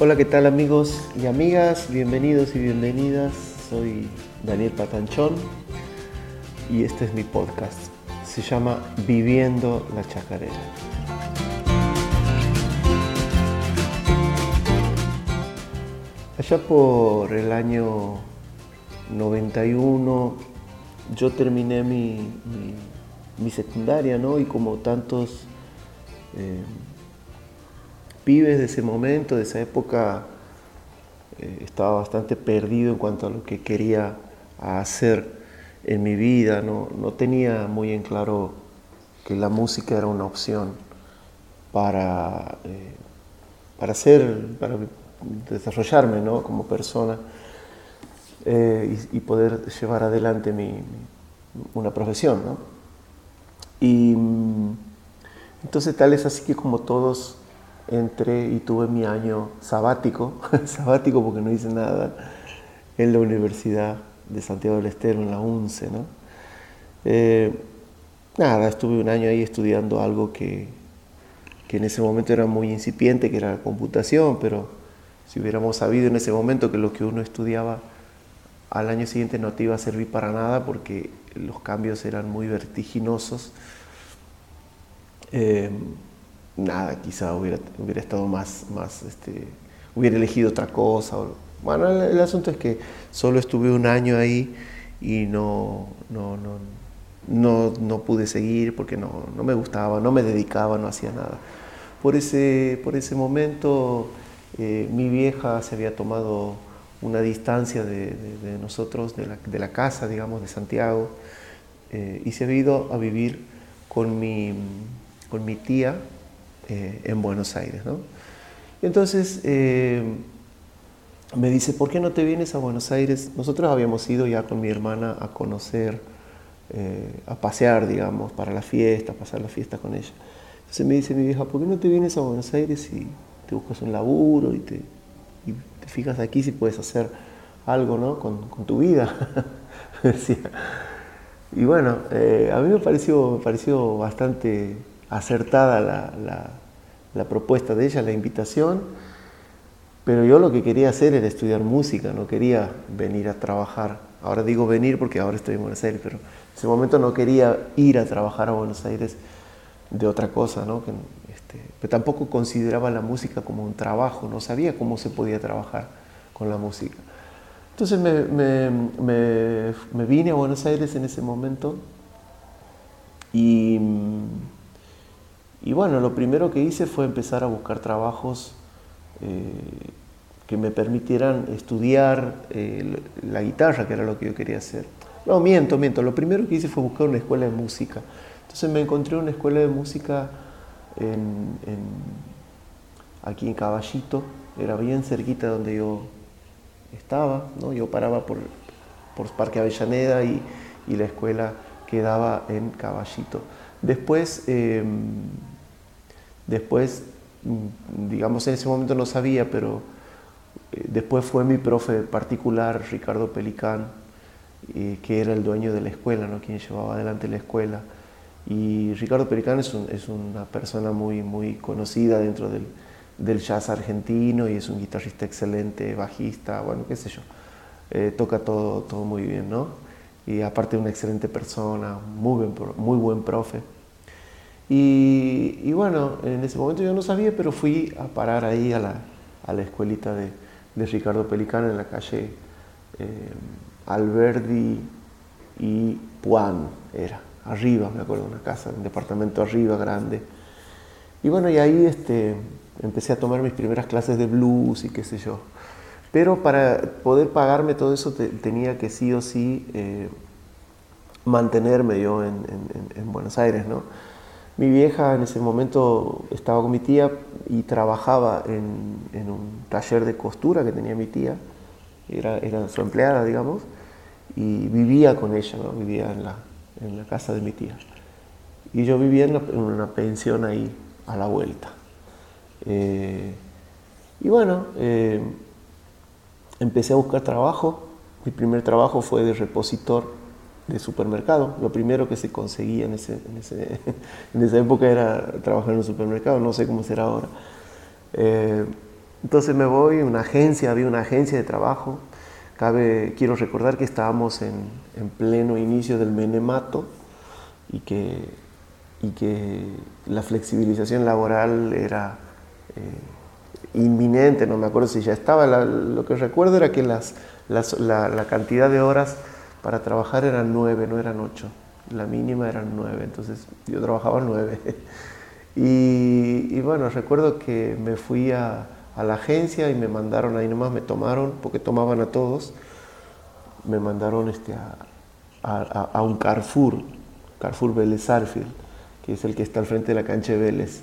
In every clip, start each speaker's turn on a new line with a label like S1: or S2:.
S1: Hola, ¿qué tal amigos y amigas? Bienvenidos y bienvenidas. Soy Daniel Patanchón y este es mi podcast. Se llama Viviendo la Chacarera. Allá por el año 91 yo terminé mi, secundaria, ¿no? Y como tantos eh, pibes de ese momento, de esa época, eh, estaba bastante perdido en cuanto a lo que quería hacer en mi vida, no, tenía muy en claro que la música era una opción para, eh, para ser, para desarrollarme ¿no? como persona eh, y, poder llevar adelante mi, una profesión. ¿no? Y mm, entonces tal es así que como todos entré y tuve mi año sabático, sabático porque no hice nada en la Universidad de Santiago del Estero, en la UNCE. ¿no? Eh, nada, estuve un año ahí estudiando algo que, que en ese momento era muy incipiente, que era la computación, pero si hubiéramos sabido en ese momento que lo que uno estudiaba al año siguiente no te iba a servir para nada porque los cambios eran muy vertiginosos, eh, nada, quizá hubiera, estado más, más este, hubiera elegido otra cosa. Bueno, el, asunto es que solo estuve un año ahí y no, no, no, no, pude seguir porque no, no, me gustaba, no me dedicaba, no hacía nada. Por ese, por ese momento eh, mi vieja se había tomado una distancia de, nosotros, de la, de la, casa, digamos, de Santiago, eh, y se había ido a vivir con mi, con mi tía eh, en Buenos Aires. ¿no? Entonces me dice, ¿por qué no te vienes a Buenos Aires? Nosotros habíamos ido ya con mi hermana a conocer, a pasear, digamos, para la fiesta, pasar la fiesta con ella. Entonces me dice mi vieja, ¿por qué no te vienes a Buenos Aires y te buscas un laburo y te, te fijas aquí si puedes hacer algo ¿no? con, tu vida. y bueno, eh, a mí me pareció, me pareció bastante acertada la, la, propuesta de ella, la invitación, pero yo lo que quería hacer era estudiar música, no quería venir a trabajar. Ahora digo venir porque ahora estoy en Buenos Aires, pero en ese momento no quería ir a trabajar a Buenos Aires de otra cosa, ¿no? Este, pero tampoco consideraba la música como un trabajo, no sabía cómo se podía trabajar con la música. Entonces me, me, vine a Buenos Aires en ese momento y, y, bueno, lo primero que hice fue empezar a buscar trabajos eh, que me permitieran estudiar eh, la guitarra, que era lo que yo quería hacer. No, miento, miento. Lo primero que hice fue buscar una escuela de música. Entonces me encontré una escuela de música aquí en Caballito, era bien cerquita donde yo estaba, ¿no? yo paraba por, por Parque Avellaneda y, la escuela quedaba en Caballito. Después, em, después, digamos, en ese momento no sabía, pero eh, después fue mi profe particular, Ricardo Pelicán, eh, que era el dueño de la escuela, ¿no? quien llevaba adelante la escuela. Y Ricardo Pericán es, una persona muy, muy conocida dentro del, jazz argentino y es un guitarrista excelente, bajista, bueno, qué sé yo. Eh, toca todo, todo muy bien, ¿no? Y aparte una excelente persona, muy buen, muy buen profe. Y, bueno, en ese momento yo no sabía, pero fui a parar ahí a la, a la escuelita de, de, Ricardo Pelicán en la calle eh, Alberdi y Puan, era arriba, me acuerdo, una casa, un departamento arriba, grande. Y bueno, y ahí este, empecé a tomar mis primeras clases de blues y qué sé yo. Pero para poder pagarme todo eso tenía que sí o sí eh, mantenerme yo en, Buenos Aires, ¿no? Mi vieja en ese momento estaba con mi tía y trabajaba en, un taller de costura que tenía mi tía, era, era su empleada, digamos, y vivía con ella, ¿no? Vivía en la, en la casa de mi tía. Y yo vivía en una, pensión ahí a la vuelta. Eh, y bueno, eh, empecé a buscar trabajo. Mi primer trabajo fue de repositor de supermercado. Lo primero que se conseguía en, ese, en, esa época era trabajar en un supermercado, no sé cómo será ahora. Eh, entonces me voy, una agencia, había una agencia de trabajo. Cabe, quiero recordar que estábamos en, en pleno inicio del menemato y que, y que la flexibilización laboral era eh, inminente, no me acuerdo si ya estaba, lo que recuerdo era que las, la, la, cantidad de horas para trabajar eran nueve, no eran ocho, la mínima eran nueve, entonces yo trabajaba nueve. Y, y bueno, recuerdo que me fui a, la agencia y me mandaron ahí nomás, me tomaron, porque tomaban a todos, me mandaron este, a, a, a un Carrefour, Carrefour Vélez Sarfield, que es el que está al frente de la cancha de Vélez.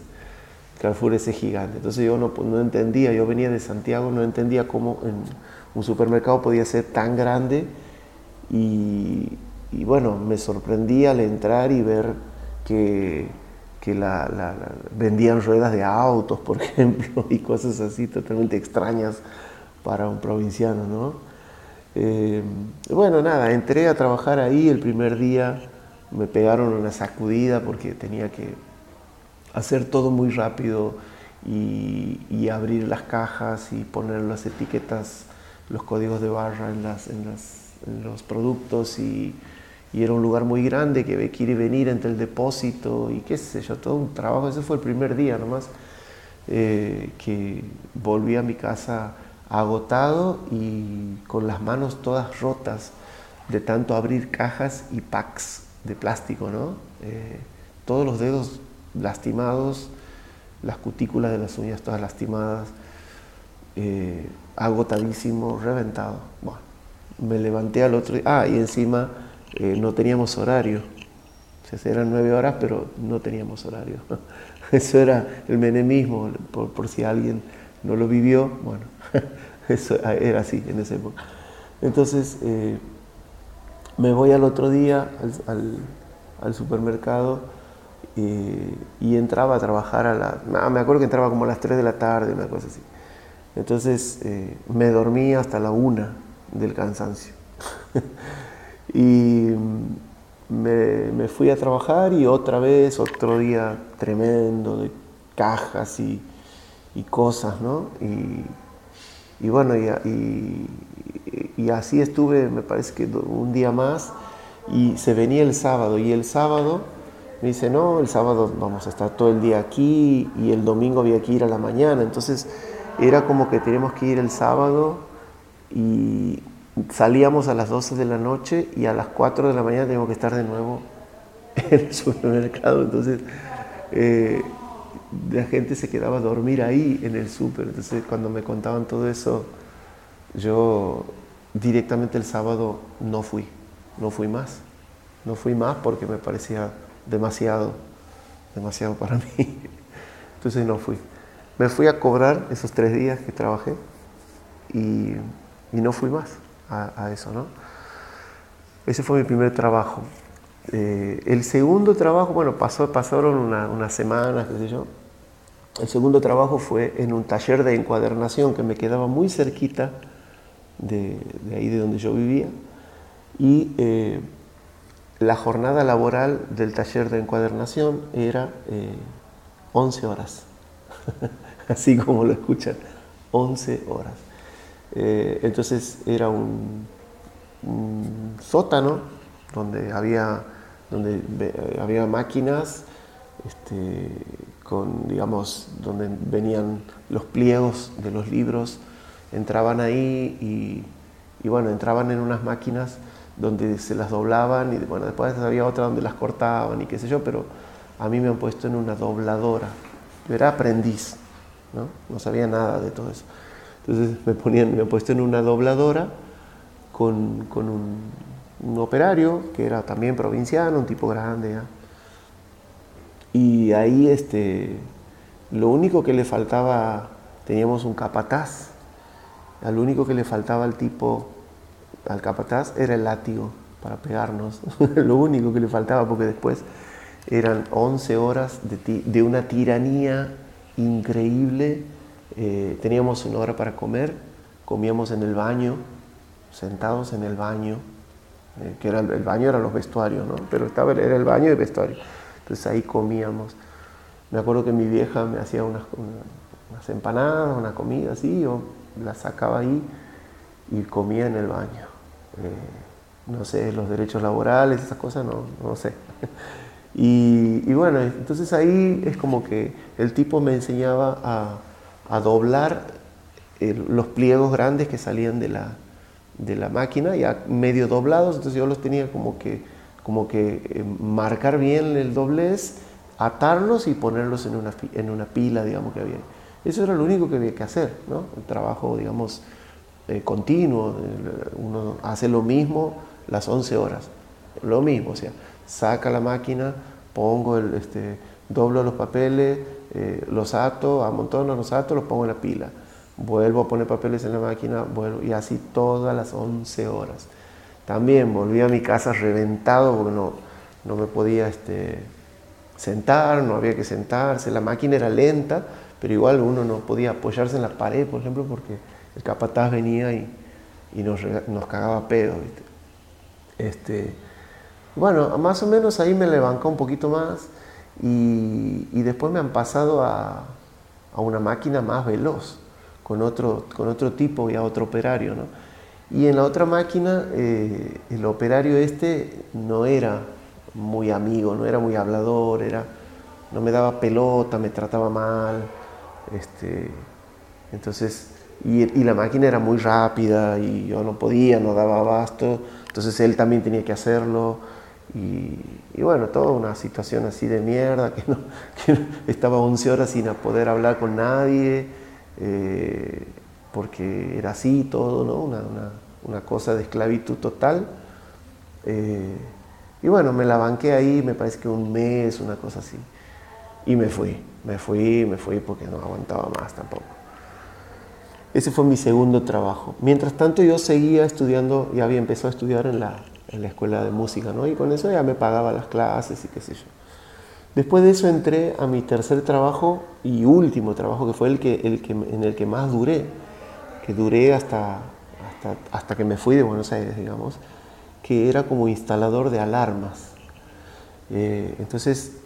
S1: Carrefour ese gigante. Entonces yo no, entendía, yo venía de Santiago, no entendía cómo un supermercado podía ser tan grande y, bueno, me sorprendía al entrar y ver que vendían ruedas de autos, por ejemplo, y cosas así totalmente extrañas para un provinciano, ¿no? Eh, bueno, nada, entré a trabajar ahí el primer día, me pegaron una sacudida porque tenía que hacer todo muy rápido y, abrir las cajas y poner las etiquetas, los códigos de barra en, las, en, las, los productos y y era un lugar muy grande que había que ir y venir entre el depósito y qué sé yo, todo un trabajo. Ese fue el primer día nomás eh, que volví a mi casa agotado y con las manos todas rotas de tanto abrir cajas y packs de plástico, ¿no? Eh, todos los dedos lastimados, las cutículas de las uñas todas lastimadas, eh, agotadísimo, reventado. Bueno, me levanté al otro día, ah, y encima eh, no teníamos horario. O sea, eran nueve horas, pero no teníamos horario. Eso era el menemismo, por, si alguien no lo vivió, bueno, eso era así en esa época. Entonces, eh, me voy al otro día al, supermercado eh, y entraba a trabajar a la... me acuerdo que entraba como a las 3 de la tarde, una cosa así. Entonces me dormía hasta la una del cansancio. Y me, fui a trabajar y otra vez, otro día tremendo de cajas y, cosas, ¿no? Y, bueno, y, y, así estuve, me parece que un día más, y se venía el sábado, y el sábado me dice, no, el sábado vamos a estar todo el día aquí, y el domingo había que ir a la mañana, entonces era como que teníamos que ir el sábado y salíamos a las 12 de la noche y a las 4 de la mañana teníamos que estar de nuevo en el supermercado. Entonces, eh, la gente se quedaba a dormir ahí en el súper. Entonces, cuando me contaban todo eso, yo directamente el sábado no fui, no fui más. No fui más porque me parecía demasiado, demasiado para mí. Entonces no fui. Me fui a cobrar esos tres días que trabajé y, y no fui más a, eso, ¿no? Ese fue mi primer trabajo. Eh, el segundo trabajo, bueno, pasó, pasaron unas semanas, qué sé yo. El segundo trabajo fue en un taller de encuadernación que me quedaba muy cerquita de, ahí de donde yo vivía. Y eh, la jornada laboral del taller de encuadernación era 11 eh, horas. Así como lo escuchan, 11 horas. Eh, entonces era un, sótano donde había, donde había máquinas este, digamos, donde venían los pliegos de los libros, entraban ahí y, bueno, entraban en unas máquinas donde se las doblaban y bueno, después había otra donde las cortaban y qué sé yo, pero a mí me han puesto en una dobladora. Yo era aprendiz, ¿no? no sabía nada de todo eso. Entonces me, ponían, me han puesto en una dobladora con, un, operario que era también provinciano, un tipo grande. Y ahí este, lo único que le faltaba, teníamos un capataz, al único que le faltaba al tipo, al capataz, era el látigo para pegarnos. lo único que le faltaba porque después eran 11 horas de, una tiranía increíble eh, teníamos una hora para comer, comíamos en el baño, sentados en el baño, eh, que era el, baño eran los vestuarios, ¿no? pero estaba, era el baño y el vestuario. Entonces ahí comíamos. Me acuerdo que mi vieja me hacía unas, unas empanadas, una comida así, yo la sacaba ahí y comía en el baño. Eh, no sé, los derechos laborales, esas cosas, no, no sé. Y, bueno, entonces ahí es como que el tipo me enseñaba a, doblar los pliegos grandes que salían de la, de la máquina, ya medio doblados, entonces yo los tenía como que, como que eh, marcar bien el doblez, atarlos y ponerlos en una, en una pila, digamos que había. Eso era lo único que había que hacer, ¿no? El trabajo, digamos, eh, continuo, uno hace lo mismo las 11 horas, lo mismo, o sea, saca la máquina, pongo el, este, doblo los papeles, eh, los ato, amontono los ato, los pongo en la pila. Vuelvo a poner papeles en la máquina, vuelvo, y así todas las 11 horas. También volví a mi casa reventado porque no, no me podía este, sentar, no había que sentarse, la máquina era lenta, pero igual uno no podía apoyarse en la pared, por ejemplo, porque el capataz venía y, nos, cagaba pedo. Este, bueno, más o menos ahí me levantó un poquito más y, después me han pasado a, una máquina más veloz, con otro, con otro tipo y a otro operario. ¿no? Y en la otra máquina, eh, el operario este no era muy amigo, no era muy hablador, era, no me daba pelota, me trataba mal. Este, entonces, y, la máquina era muy rápida y yo no podía, no daba abasto, entonces él también tenía que hacerlo. Y, bueno, toda una situación así de mierda, que, no, estaba 11 horas sin poder hablar con nadie, eh, porque era así todo, ¿no? Una, una, cosa de esclavitud total. Eh, y bueno, me la banqué ahí, me parece que un mes, una cosa así. Y me fui, me fui, me fui porque no aguantaba más tampoco. Ese fue mi segundo trabajo. Mientras tanto yo seguía estudiando, ya había empezado a estudiar en la, en la escuela de música, ¿no? Y con eso ya me pagaba las clases y qué sé yo. Después de eso entré a mi tercer trabajo y último trabajo, que fue el que, el que, en el que más duré, que duré hasta, hasta, hasta que me fui de Buenos Aires, digamos, que era como instalador de alarmas. Eh, entonces,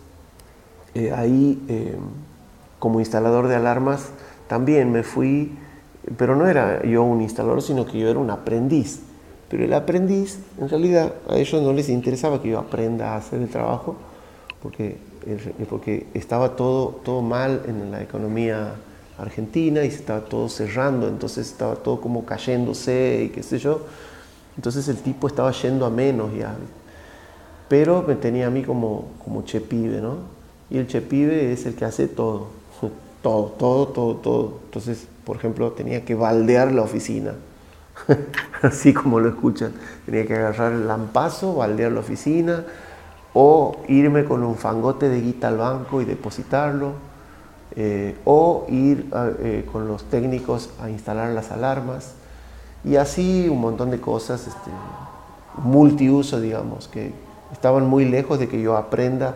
S1: eh, ahí, eh, como instalador de alarmas, también me fui, pero no era yo un instalador, sino que yo era un aprendiz. Pero el aprendiz, en realidad, a ellos no les interesaba que yo aprenda a hacer el trabajo, porque, porque estaba todo, todo mal en la economía argentina y se estaba todo cerrando, entonces estaba todo como cayéndose y qué sé yo. Entonces el tipo estaba yendo a menos ya. Pero me tenía a mí como, como chepibe, ¿no? Y el chepibe es el que hace todo, todo, todo, todo, todo. Entonces, por ejemplo, tenía que baldear la oficina así como lo escuchan. Tenía que agarrar el lampazo, baldear la oficina o irme con un fangote de guita al banco y depositarlo, eh, o ir eh, con los técnicos a instalar las alarmas, y así un montón de cosas este, multiuso, digamos, que estaban muy lejos de que yo aprenda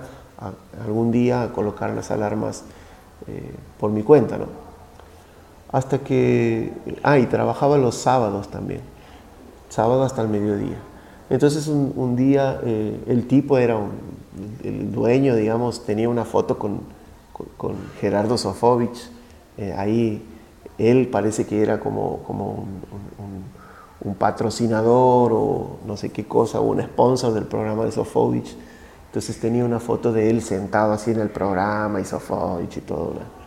S1: algún día a colocar las alarmas eh, por mi cuenta. ¿no? Hasta que, ah, y trabajaba los sábados también, sábado hasta el mediodía. Entonces un, día eh, el tipo era un, el dueño, digamos, tenía una foto con, con, Gerardo Sofovich, eh, ahí él parece que era como, como un, un, patrocinador o no sé qué cosa, un sponsor del programa de Sofovich. Entonces tenía una foto de él sentado así en el programa y Sofovich y todo.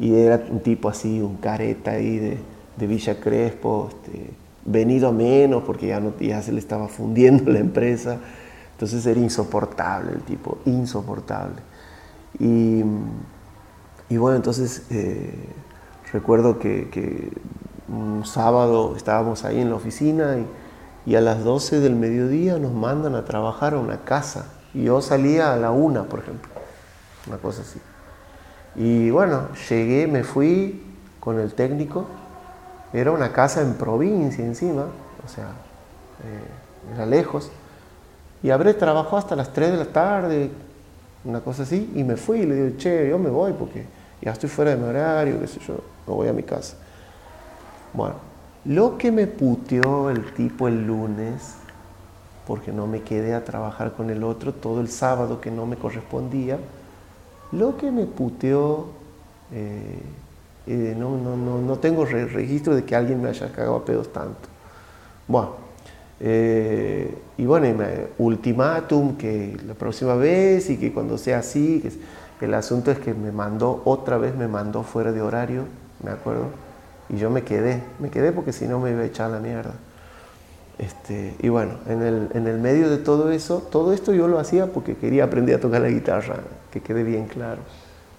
S1: Y era un tipo así, un careta ahí de, de Villa Crespo, este, venido a menos porque ya, no, ya se le estaba fundiendo la empresa. Entonces era insoportable el tipo, insoportable. Y, y bueno, entonces eh, recuerdo que, un sábado estábamos ahí en la oficina y, y, a las 12 del mediodía nos mandan a trabajar a una casa. Y yo salía a la una, por ejemplo, una cosa así. Y bueno, llegué, me fui con el técnico. Era una casa en provincia encima, o sea, eh, era lejos. Y habré trabajado hasta las 3 de la tarde, una cosa así, y me fui. Le digo, che, yo me voy porque ya estoy fuera de mi horario, qué sé yo, me voy a mi casa. Bueno, lo que me puteó el tipo el lunes, porque no me quedé a trabajar con el otro todo el sábado que no me correspondía, lo que me puteó eh, Eh, no, no, no, no, tengo registro de que alguien me haya cagado a pedos tanto. Bueno, eh, y bueno, ultimátum que la próxima vez y que cuando sea así, que el asunto es que me mandó, otra vez me mandó fuera de horario, me acuerdo, y yo me quedé, me quedé porque si no me iba a echar la mierda. Este, y bueno, en el, en el medio de todo eso, todo esto yo lo hacía porque quería aprender a tocar la guitarra, que quede bien claro.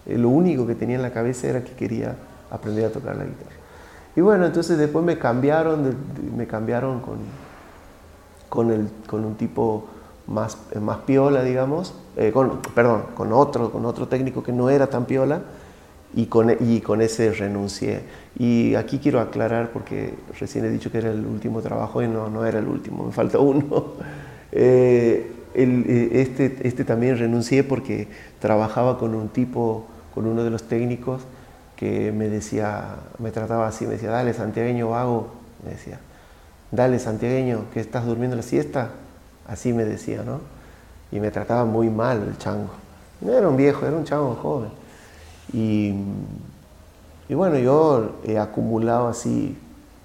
S1: Eh, lo único que tenía en la cabeza era que quería aprender a tocar la guitarra. Y bueno, entonces después me cambiaron, me cambiaron con, con, el, con un tipo más, más piola, digamos, eh, con, perdón, con otro, con otro técnico que no era tan piola, y con, y con ese renuncié. Y aquí quiero aclarar, porque recién he dicho que era el último trabajo y no, no era el último, me falta uno. Eh, eh, este, este también renuncié porque trabajaba con un tipo, con uno de los técnicos que me decía, me trataba así, me decía, dale, santiagueño vago, me decía dale santiagueño, que estás durmiendo la siesta, así me decía, ¿no? Y me trataba muy mal el chango. No era un viejo, era un chango joven. Y, y bueno, yo he acumulado así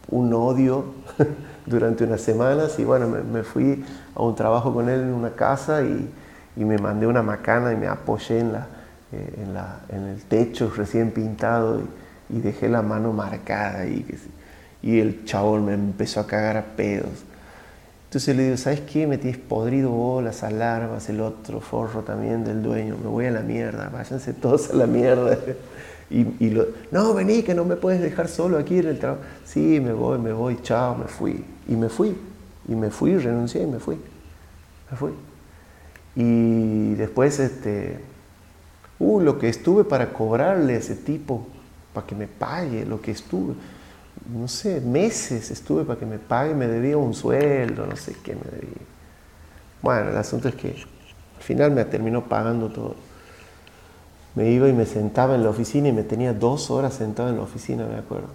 S1: un odio durante unas semanas y bueno, me, fui a un trabajo con él en una casa y, y me mandé una macana y me apoyé en, la, eh, en, la, en el techo recién pintado y, dejé la mano marcada y y el chabón me empezó a cagar a pedos. Entonces le digo, ¿sabes qué? Me tienes podrido vos, las alarmas, el otro forro también del dueño. Me voy a la mierda, váyanse todos a la mierda. Y, lo, no, vení, que no me puedes dejar solo aquí en el trabajo. Sí, me voy, me voy, chao, me fui. Y me fui. Y me fui, renuncié y me fui. Me fui. Y después, este, uh, lo que estuve para cobrarle a ese tipo, para que me pague lo que estuve no sé, meses estuve para que me pague, me debía un sueldo, no sé qué me debía. Bueno, el asunto es que al final me terminó pagando todo. Me iba y me sentaba en la oficina y me tenía dos horas sentado en la oficina, me acuerdo.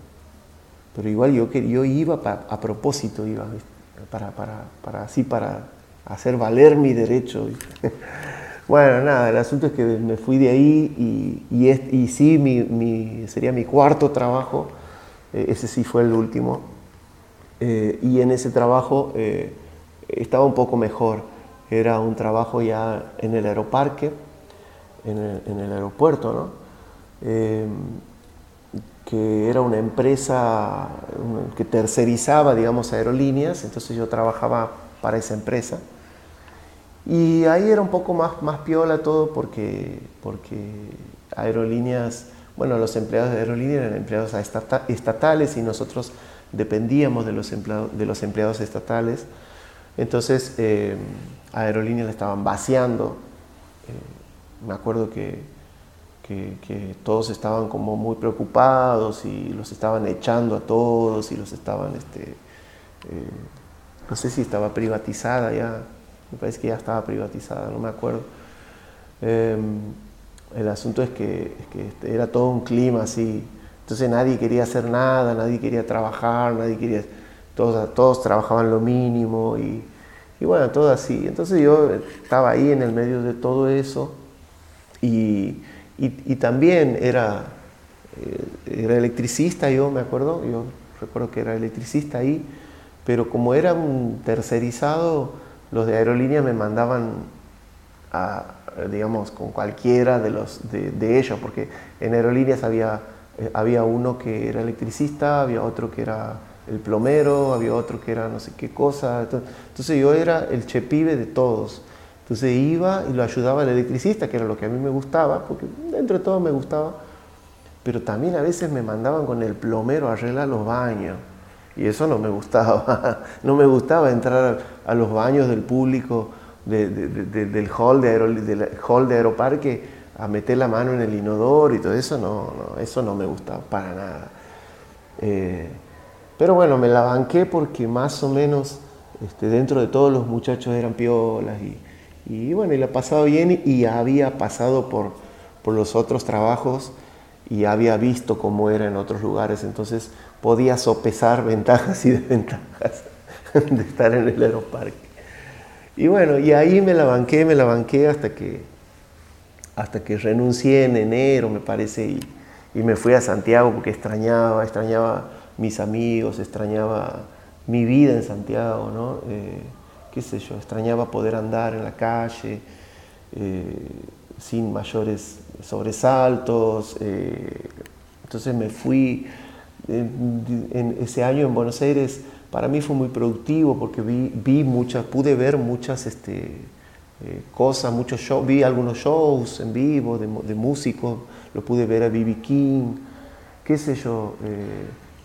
S1: Pero igual yo, yo iba a propósito, iba, para, para, para, así, para hacer valer mi derecho. Bueno, nada, el asunto es que me fui de ahí y, y, y sí, mi, sería mi cuarto trabajo ese sí fue el último. Eh, y en ese trabajo eh, estaba un poco mejor. Era un trabajo ya en el aeroparque, en el, aeropuerto, ¿no? que era una empresa que tercerizaba, digamos, aerolíneas, entonces yo trabajaba para esa empresa. Y ahí era un poco más, más piola todo porque, porque aerolíneas bueno, los empleados de aerolínea eran empleados estatales y nosotros dependíamos de los, empleados, de los empleados estatales. Entonces, eh, aerolíneas le estaban vaciando. Eh, me acuerdo que, que, todos estaban como muy preocupados y los estaban echando a todos y los estaban, este, eh, no sé si estaba privatizada ya, me parece que ya estaba privatizada, no me acuerdo. El asunto es que, este, era todo un clima así. Entonces nadie quería hacer nada, nadie quería trabajar, nadie quería. Todos, todos trabajaban lo mínimo y, bueno, todo así. Entonces yo estaba ahí en el medio de todo eso y, también era, eh, era electricista, yo me acuerdo, yo recuerdo que era electricista ahí, pero como era un tercerizado, los de aerolínea me mandaban a, digamos, con cualquiera de, los, de, ellos, porque en aerolíneas había, eh, había uno que era electricista, había otro que era el plomero, había otro que era no sé qué cosa. Entonces yo era el chepibe de todos. Entonces iba y lo ayudaba el electricista, que era lo que a mí me gustaba, porque dentro de todo me gustaba, pero también a veces me mandaban con el plomero a arreglar los baños. Y eso no me gustaba. No me gustaba entrar a los baños del público del, hall de del hall de Aeroparque a meter la mano en el inodoro y todo eso, no, no eso no me gustaba para nada. Eh, pero bueno, me la banqué porque más o menos este, dentro de todos los muchachos eran piolas y, y bueno, y la pasado bien y había pasado por, por los otros trabajos y había visto cómo era en otros lugares, entonces podía sopesar ventajas y desventajas de estar en el aeroparque. Y bueno, y ahí me la banqué, me la banqué hasta que, hasta que renuncié en enero, me parece, y, me fui a Santiago porque extrañaba, extrañaba mis amigos, extrañaba mi vida en Santiago, ¿no? Eh, qué sé yo, extrañaba poder andar en la calle eh, sin mayores sobresaltos. Eh, entonces me fui, ese año en Buenos Aires para mí fue muy productivo porque vi, vi muchas, pude ver muchas este, cosas, muchos shows, vi algunos shows en vivo de, de músicos, lo pude ver a B.B. King, qué sé yo,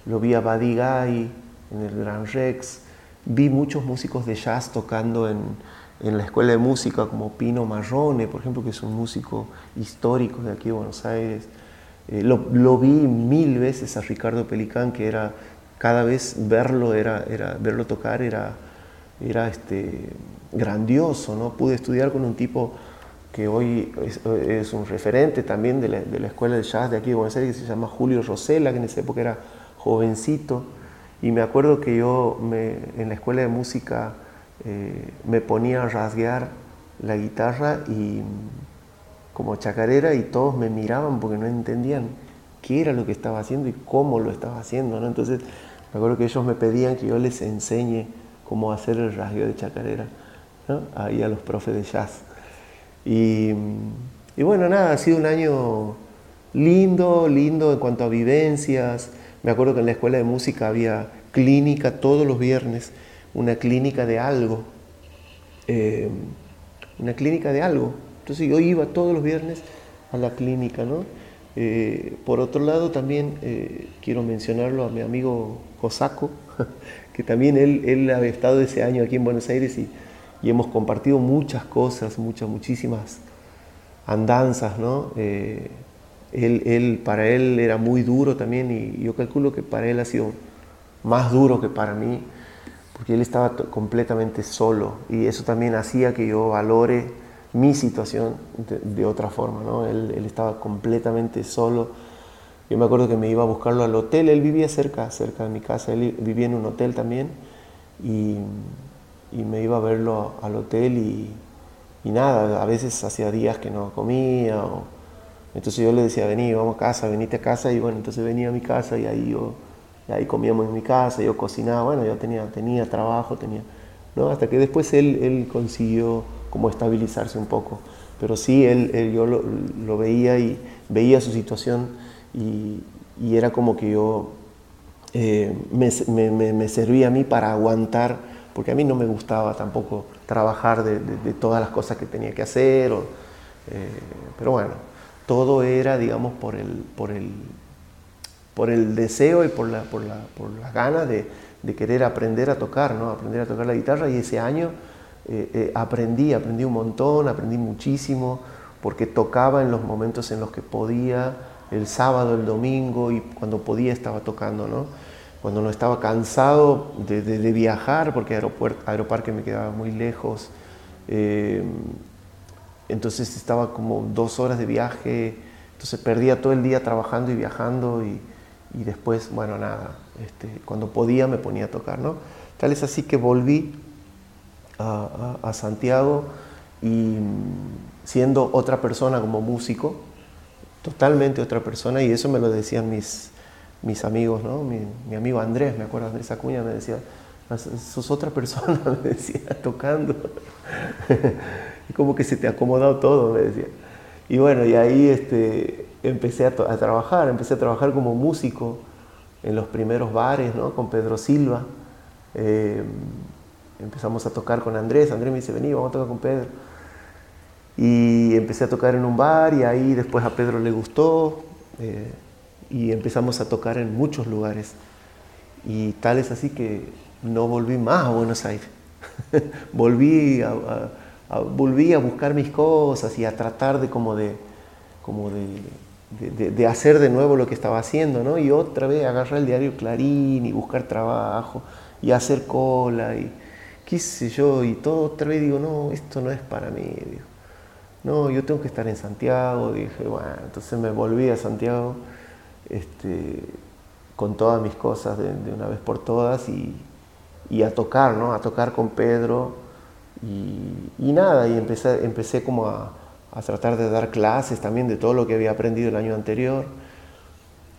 S1: lo vi a Buddy Guy en el Gran Rex, vi muchos músicos de jazz tocando en, en la escuela de música como Pino Marrone, por ejemplo, que es un músico histórico de aquí de Buenos Aires. Eh, lo, lo, vi mil veces a Ricardo Pelicán, que era cada vez verlo, era, era, verlo tocar era, era este, grandioso. ¿no? Pude estudiar con un tipo que hoy es, es un referente también de la, de la, escuela de jazz de aquí de Buenos Aires, que se llama Julio Rosela, que en esa época era jovencito. Y me acuerdo que yo me, en la escuela de música eh, me ponía a rasguear la guitarra y como chacarera y todos me miraban porque no entendían qué era lo que estaba haciendo y cómo lo estaba haciendo. ¿no? Entonces me acuerdo que ellos me pedían que yo les enseñe cómo hacer el rasgueo de chacarera ¿no? ahí a los profes de jazz. Y, bueno, nada, ha sido un año lindo, lindo en cuanto a vivencias. Me acuerdo que en la escuela de música había clínica todos los viernes, una clínica de algo, eh, una clínica de algo. Entonces yo iba todos los viernes a la clínica, ¿no? Eh, por otro lado, también eh, quiero mencionarlo a mi amigo Cosaco, que también él, él ha estado ese año aquí en Buenos Aires y, y hemos compartido muchas cosas, muchas, muchísimas andanzas, ¿no? Él, para él era muy duro también y yo calculo que para él ha sido más duro que para mí, porque él estaba completamente solo y eso también hacía que yo valore mi situación de, otra forma. ¿no? Él, estaba completamente solo. Yo me acuerdo que me iba a buscarlo al hotel, él vivía cerca, cerca de mi casa, él vivía en un hotel también y, y me iba a verlo al hotel y, y, nada, a veces hacía días que no comía o, entonces yo le decía, vení, vamos a casa, venite a casa, y bueno, entonces venía a mi casa y ahí yo, ahí comíamos en mi casa, yo cocinaba, bueno, yo tenía, tenía trabajo, tenía, ¿no? Hasta que después él, él consiguió como estabilizarse un poco. Pero sí, él, él yo lo, lo, veía y veía su situación y, era como que yo, eh, me, servía a mí para aguantar, porque a mí no me gustaba tampoco trabajar de, todas las cosas que tenía que hacer, eh, pero bueno todo era, digamos, por el, por el, por el deseo y por, la, por, la, por las ganas de, querer aprender a tocar, ¿no? aprender a tocar la guitarra. Y ese año eh, aprendí, aprendí un montón, aprendí muchísimo, porque tocaba en los momentos en los que podía, el sábado, el domingo, y cuando podía estaba tocando, ¿no? Cuando no estaba cansado de, viajar, porque Aeroparque me quedaba muy lejos. Eh, entonces estaba como dos horas de viaje, entonces perdía todo el día trabajando y viajando y, y después, bueno, nada, este, cuando podía me ponía a tocar, ¿no? Tal es así que volví a, a, a Santiago y siendo otra persona como músico, totalmente otra persona, y eso me lo decían mis, mis amigos, ¿no? Mi, mi, amigo Andrés, me acuerdo, Andrés Acuña me decía, sos otra persona, me decía, tocando. como que se te ha acomodado todo, me decía. Y bueno, y ahí este, empecé a, a, trabajar, empecé a trabajar como músico en los primeros bares, ¿no? Con Pedro Silva. Eh, empezamos a tocar con Andrés, Andrés me dice, vení, vamos a tocar con Pedro. Y empecé a tocar en un bar y ahí después a Pedro le gustó eh, y empezamos a tocar en muchos lugares. Y tal es así que no volví más a Buenos Aires. volví a, volví a buscar mis cosas y a tratar de como de, como de, de, hacer de nuevo lo que estaba haciendo, ¿no? Y otra vez agarrar el diario Clarín y buscar trabajo y hacer cola y qué sé yo, y todo otra vez digo, no, esto no es para mí. No, yo tengo que estar en Santiago, dije, bueno, entonces me volví a Santiago este, con todas mis cosas de, una vez por todas y, a tocar, ¿no? A tocar con Pedro y, nada, y empecé, empecé como a, a, tratar de dar clases también de todo lo que había aprendido el año anterior.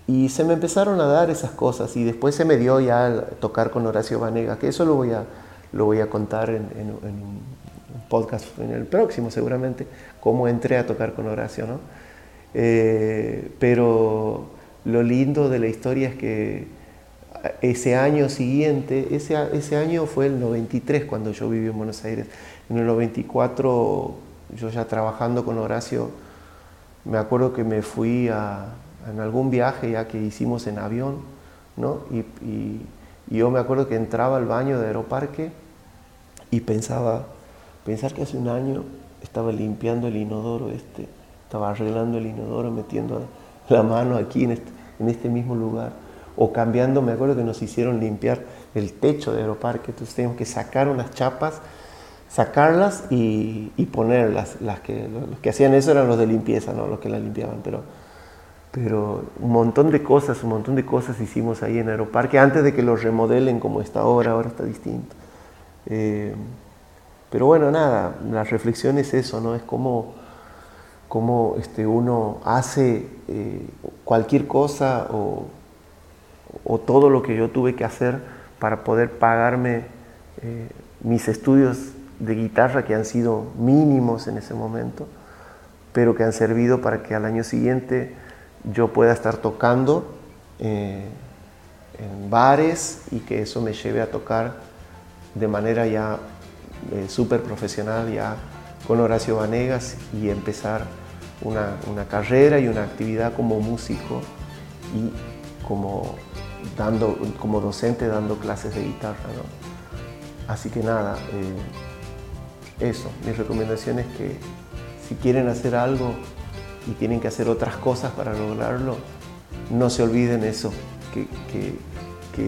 S1: y se me empezaron a dar esas cosas y después se me dio ya tocar con Horacio Vanega, que eso lo voy a, lo voy a contar en, un podcast en el próximo seguramente, cómo entré a tocar con Horacio, ¿no? Eh, pero lo lindo de la historia es que ese año siguiente, ese, año fue el 93 cuando yo viví en Buenos Aires. En el 94, yo ya trabajando con Horacio, me acuerdo que me fui a, en algún viaje ya que hicimos en avión, ¿no? Y, yo me acuerdo que entraba al baño de Aeroparque y pensaba, pensar que hace un año estaba limpiando el inodoro este, estaba arreglando el inodoro, metiendo la mano aquí en este, en este mismo lugar o cambiando, me acuerdo que nos hicieron limpiar el techo de Aeroparque, entonces teníamos que sacar unas chapas, sacarlas y, ponerlas. Las que, los que hacían eso eran los de limpieza, no los que la limpiaban, pero, pero un montón de cosas, un montón de cosas hicimos ahí en Aeroparque antes de que lo remodelen como está ahora, ahora está distinto. Eh, pero bueno, nada, la reflexión es eso, ¿no? Es como, como este, uno hace eh, cualquier cosa o o todo lo que yo tuve que hacer para poder pagarme eh, mis estudios de guitarra que han sido mínimos en ese momento, pero que han servido para que al año siguiente yo pueda estar tocando eh, en bares y que eso me lleve a tocar de manera ya eh, súper profesional, ya con Horacio Vanegas y empezar una, una carrera y una actividad como músico y como dando, como docente dando clases de guitarra. Así que nada, eh, eso, mi recomendación es que si quieren hacer algo y tienen que hacer otras cosas para lograrlo, no se olviden eso, que,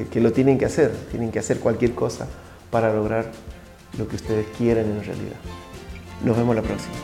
S1: que lo tienen que hacer, tienen que hacer cualquier cosa para lograr lo que ustedes quieren en realidad. Nos vemos la próxima.